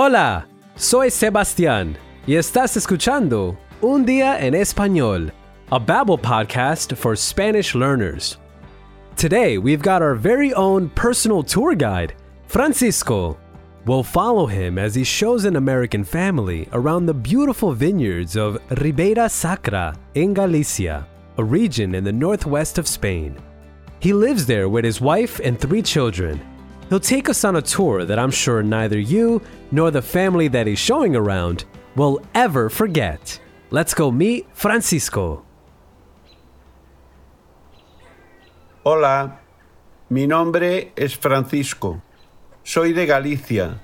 Hola, soy Sebastián y estás escuchando Un Día en Español, a Babbel podcast for Spanish learners. Today, we've got our very own personal tour guide, Francisco. We'll follow him as he shows an American family around the beautiful vineyards of Ribeira Sacra in Galicia, a region in the northwest of Spain. He lives there with his wife and three children. He'll take us on a tour that I'm sure neither you nor the family that he's showing around will ever forget. Let's go meet Francisco. Hola, mi nombre es Francisco. Soy de Galicia,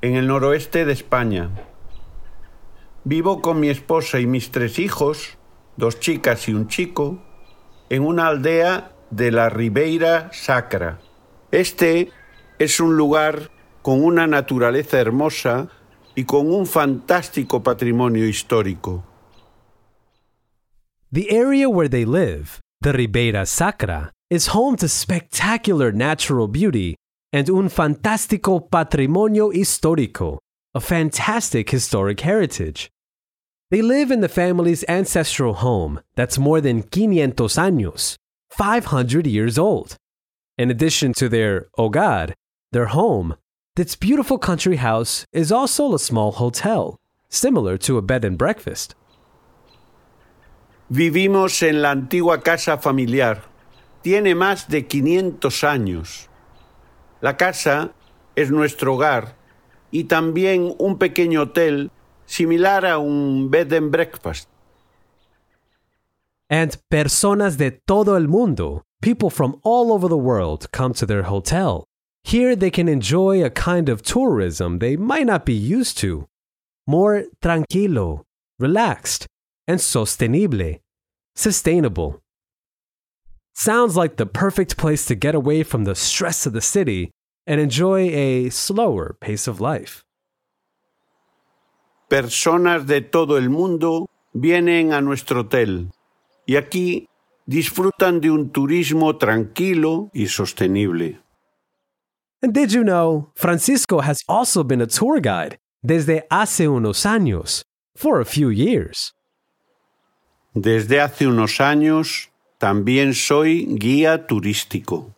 en el noroeste de España. Vivo con mi esposa y mis tres hijos, dos chicas y un chico, en una aldea de la Ribeira Sacra. Este es un lugar con una naturaleza hermosa y con un fantástico patrimonio histórico. The area where they live, the Ribeira Sacra, is home to spectacular natural beauty and un fantástico patrimonio histórico, a fantastic historic heritage. They live in the family's ancestral home that's more than 500 años, 500 years old. In addition to their hogar, their home, this beautiful country house is also a small hotel, similar to a bed and breakfast. Vivimos en la antigua casa familiar. Tiene más de 500 años. La casa es nuestro hogar y también un pequeño hotel similar a un bed and breakfast. And personas de todo el mundo, people from all over the world, come to their hotel. Here they can enjoy a kind of tourism they might not be used to. More tranquilo, relaxed, and sostenible, sustainable. Sounds like the perfect place to get away from the stress of the city and enjoy a slower pace of life. Personas de todo el mundo vienen a nuestro hotel y aquí disfrutan de un turismo tranquilo y sostenible. And did you know Francisco has also been a tour guide desde hace unos años for a few years? Desde hace unos años también soy guía turístico.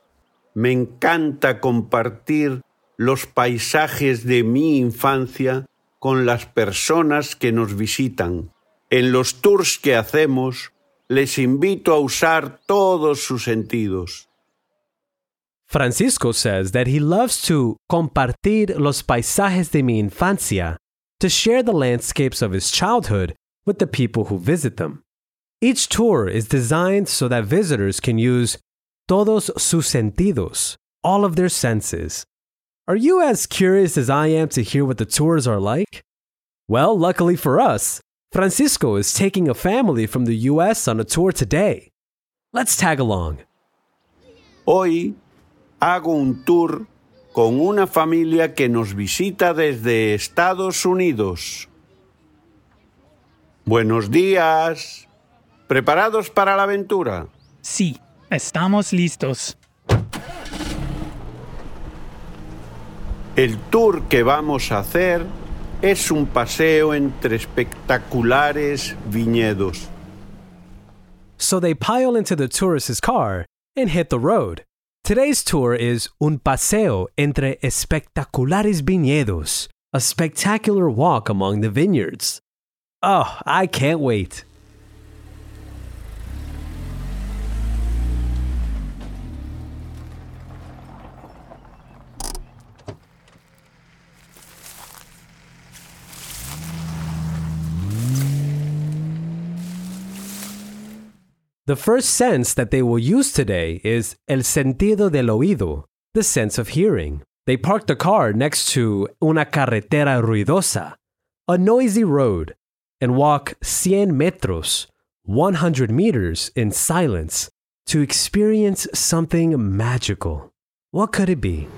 Me encanta compartir los paisajes de mi infancia con las personas que nos visitan. En los tours que hacemos, les invito a usar todos sus sentidos. Francisco says that he loves to compartir los paisajes de mi infancia, to share the landscapes of his childhood with the people who visit them. Each tour is designed so that visitors can use todos sus sentidos, all of their senses. Are you as curious as I am to hear what the tours are like? Well, luckily for us, Francisco is taking a family from the US on a tour today. Let's tag along. Hoy hago un tour con una familia que nos visita desde Estados Unidos. Buenos días. ¿Preparados para la aventura? Sí, estamos listos. El tour que vamos a hacer es un paseo entre espectaculares viñedos. So they pile into the tourist's car and hit the road. Today's tour is Un Paseo entre Espectaculares Viñedos, a spectacular walk among the vineyards. Oh, I can't wait. The first sense that they will use today is el sentido del oído, the sense of hearing. They park the car next to una carretera ruidosa, a noisy road, and walk 100 metros, 100 meters in silence to experience something magical. What could it be?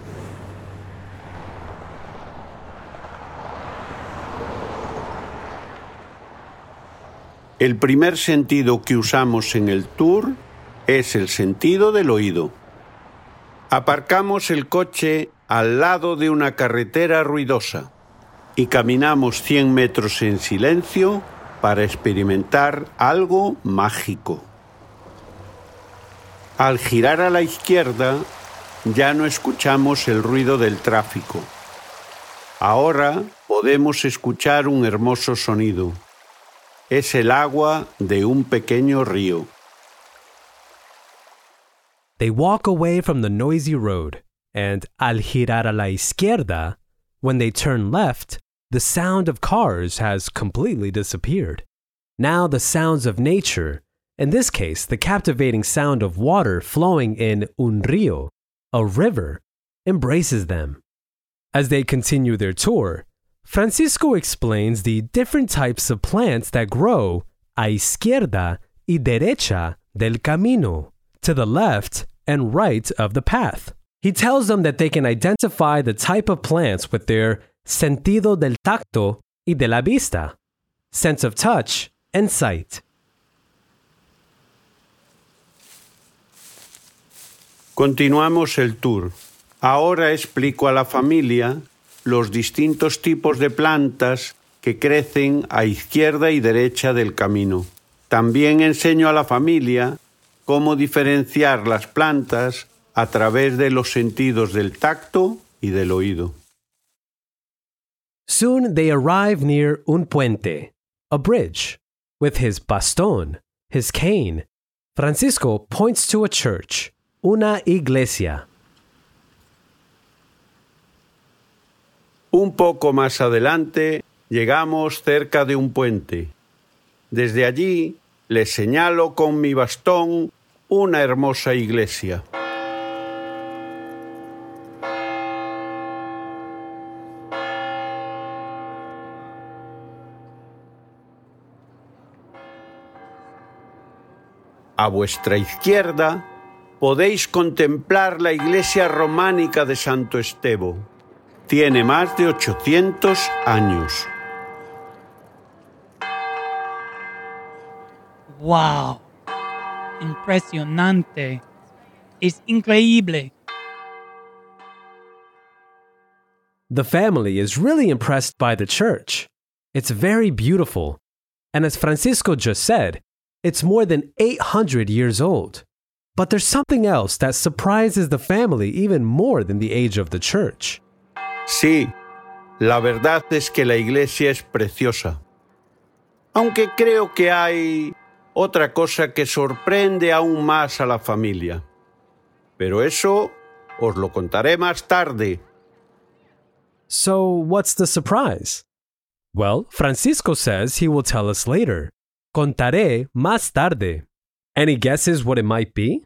El primer sentido que usamos en el tour es el sentido del oído. Aparcamos el coche al lado de una carretera ruidosa. y caminamos 100 metros en silencio para experimentar algo mágico. Al girar a la izquierda ya no escuchamos el ruido del tráfico. Ahora podemos escuchar un hermoso sonido. Es el agua de un pequeño río. They walk away from the noisy road, and al girar a la izquierda, when they turn left, the sound of cars has completely disappeared. Now the sounds of nature, in this case, the captivating sound of water flowing in un río, a river, embraces them. As they continue their tour, Francisco explains the different types of plants that grow a izquierda y derecha del camino, to the left and right of the path. He tells them that they can identify the type of plants with their sentido del tacto y de la vista, sense of touch and sight. Continuamos el tour. Ahora explico a la familia los distintos tipos de plantas que crecen a izquierda y derecha del camino. También enseño a la familia cómo diferenciar las plantas a través de los sentidos del tacto y del oído. Soon they arrive near un puente, a bridge. With his bastón, his cane, Francisco points to a church, una iglesia. Un poco más adelante llegamos cerca de un puente. Desde allí le señalo con mi bastón una hermosa iglesia. A vuestra izquierda podéis contemplar la iglesia románica de Santo Estebo. Tiene más de 800 años. ¡Wow! Impresionante. Es increíble. The family is really impressed by the church. It's very beautiful. And as Francisco just said, it's more than 800 years old. But there's something else that surprises the family even more than the age of the church. Sí, la verdad es que la iglesia es preciosa. Aunque creo que hay otra cosa que sorprende aún más a la familia. Pero eso os lo contaré más tarde. So, what's the surprise? Well, Francisco says he will tell us later. Contaré más tarde. Any guesses what it might be?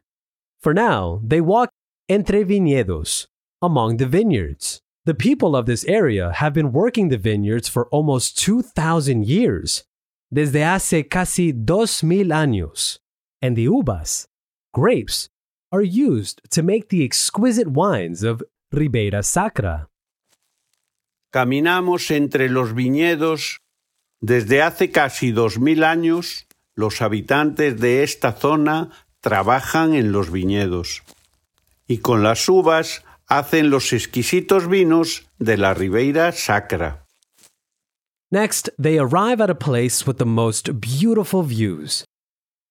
For now, they walk entre viñedos, among the vineyards. The people of this area have been working the vineyards for almost 2,000 years, desde hace casi dos mil años. And the uvas, grapes, are used to make the exquisite wines of Ribeira Sacra. Caminamos entre los viñedos desde hace casi dos mil años. Los habitantes de esta zona trabajan en los viñedos y con las uvas hacen los exquisitos vinos de la Ribeira Sacra. Next, they arrive at a place with the most beautiful views.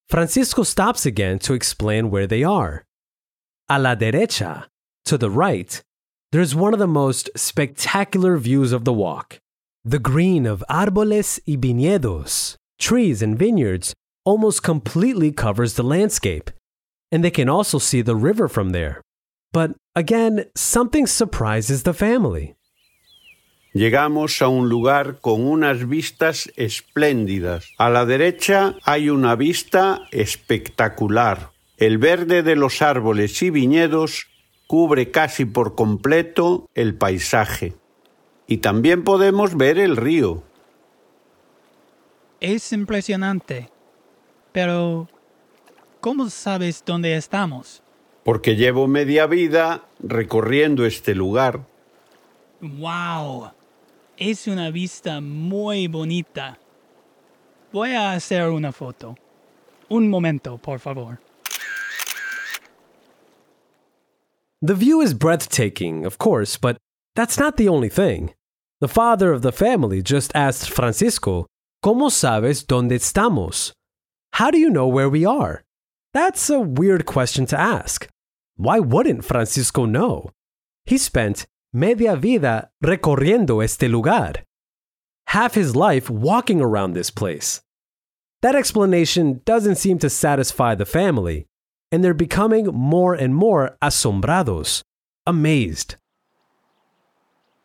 Francisco stops again to explain where they are. A la derecha, to the right, there's one of the most spectacular views of the walk. The green of árboles y viñedos, trees and vineyards, almost completely covers the landscape, and they can also see the river from there. But again, something surprises the family. Llegamos a un lugar con unas vistas espléndidas. A la derecha hay una vista espectacular. El verde de los árboles y viñedos cubre casi por completo el paisaje. Y también podemos ver el río. Es impresionante. Pero, ¿cómo sabes dónde estamos? Porque llevo media vida recorriendo este lugar. ¡Wow! Es una vista muy bonita. Voy a hacer una foto. Un momento, por favor. The view is breathtaking, of course, but that's not the only thing. The father of the family just asked Francisco, ¿Cómo sabes dónde estamos? How do you know where we are? That's a weird question to ask. Why wouldn't Francisco know? He spent media vida recorriendo este lugar. Half his life walking around this place. That explanation doesn't seem to satisfy the family, and they're becoming more and more asombrados, amazed.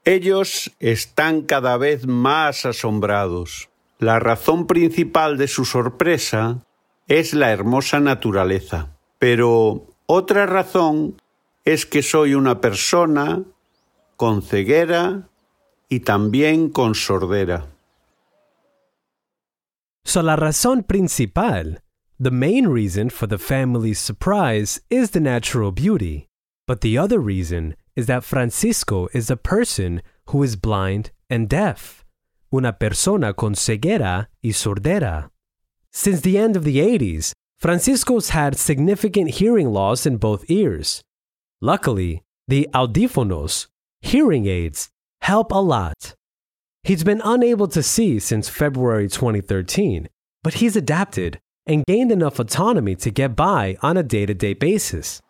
Ellos están cada vez más asombrados. La razón principal de su sorpresa es la hermosa naturaleza, pero otra razón es que soy una persona con ceguera y también con sordera. So la razón principal, the main reason for the family's surprise is the natural beauty. But the other reason is that Francisco is a person who is blind and deaf. Una persona con ceguera y sordera. Since the end of the 80s, Francisco's had significant hearing loss in both ears. Luckily, the audífonos, hearing aids, help a lot. He's been unable to see since February 2013, but he's adapted and gained enough autonomy to get by on a day to day basis.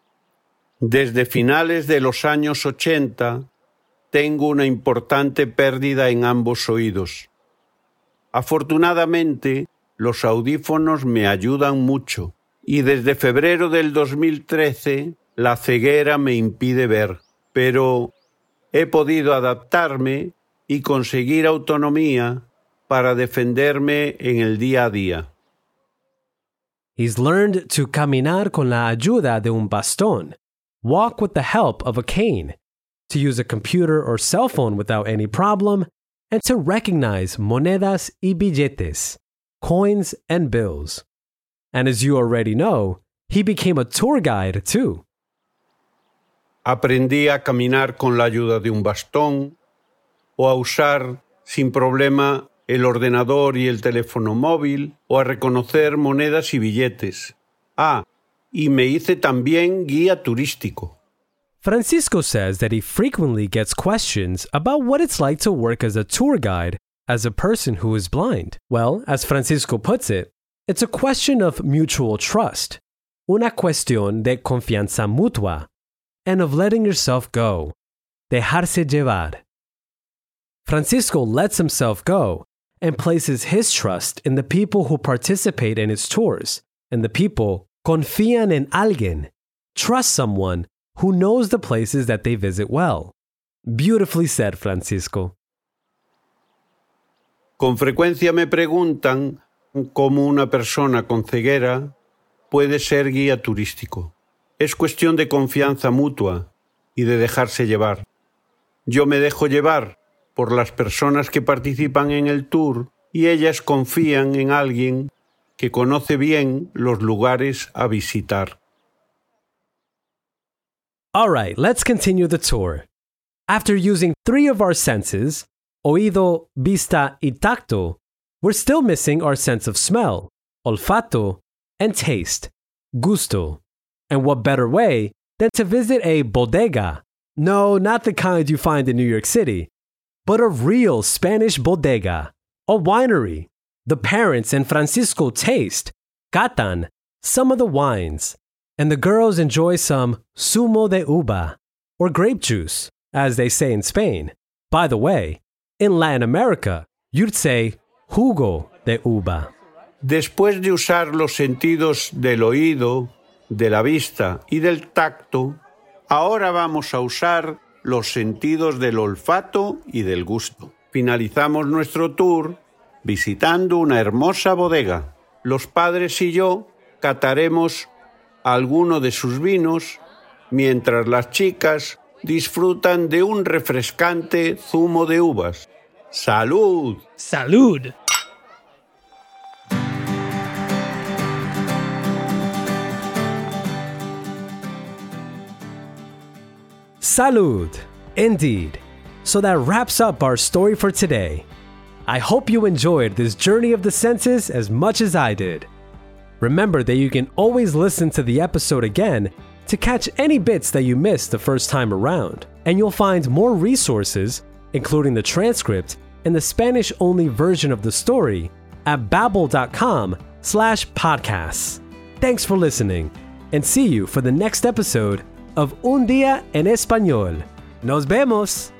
Desde finales de los años 80 tengo una importante pérdida en ambos oídos. Afortunadamente, los audífonos me ayudan mucho. Y desde febrero del 2013 la ceguera me impide ver, pero he podido adaptarme y conseguir autonomía para defenderme en el día a día. He's learned to caminar con la ayuda de un bastón, walk with the help of a cane, to use a computer or cell phone without any problem, and to recognize monedas y billetes, coins and bills. And as you already know, he became a tour guide too. Aprendí a caminar con la ayuda de un bastón o a usar sin problema el ordenador y el teléfono móvil o a reconocer monedas y billetes. Ah, y me hice también guía turístico. Francisco says that he frequently gets questions about what it's like to work as a tour guide as a person who is blind. Well, as Francisco puts it, it's a question of mutual trust, una cuestión de confianza mutua, and of letting yourself go, dejarse llevar. Francisco lets himself go and places his trust in the people who participate in his tours, and the people confían en alguien, trust someone who knows the places that they visit well. Beautifully said, Francisco. Con frecuencia me preguntan cómo una persona con ceguera puede ser guía turístico. Es cuestión de confianza mutua y de dejarse llevar. Yo me dejo llevar por las personas que participan en el tour y ellas confían en alguien que conoce bien los lugares a visitar. All right, let's continue the tour. After using three of our senses, oído, vista, y tacto, we're still missing our sense of smell, olfato, and taste, gusto. And what better way than to visit a bodega? No, not the kind you find in New York City, but a real Spanish bodega, a winery. The parents and Francisco taste, catan, some of the wines, and the girls enjoy some zumo de uva, or grape juice, as they say in Spain. By the way, in Latin America, you'd say jugo de uva. Después de usar los sentidos del oído, de la vista y del tacto, ahora vamos a usar los sentidos del olfato y del gusto. Finalizamos nuestro tour visitando una hermosa bodega. Los padres y yo cataremos alguno de sus vinos mientras las chicas disfrutan de un refrescante zumo de uvas. ¡Salud! Salud. Salud! Indeed. So that wraps up our story for today. I hope you enjoyed this journey of the senses as much as I did. Remember that you can always listen to the episode again to catch any bits that you missed the first time around, and you'll find more resources including the transcript and the Spanish-only version of the story at babbel.com slash podcasts. Thanks for listening, and see you for the next episode of Un Día en Español. Nos vemos!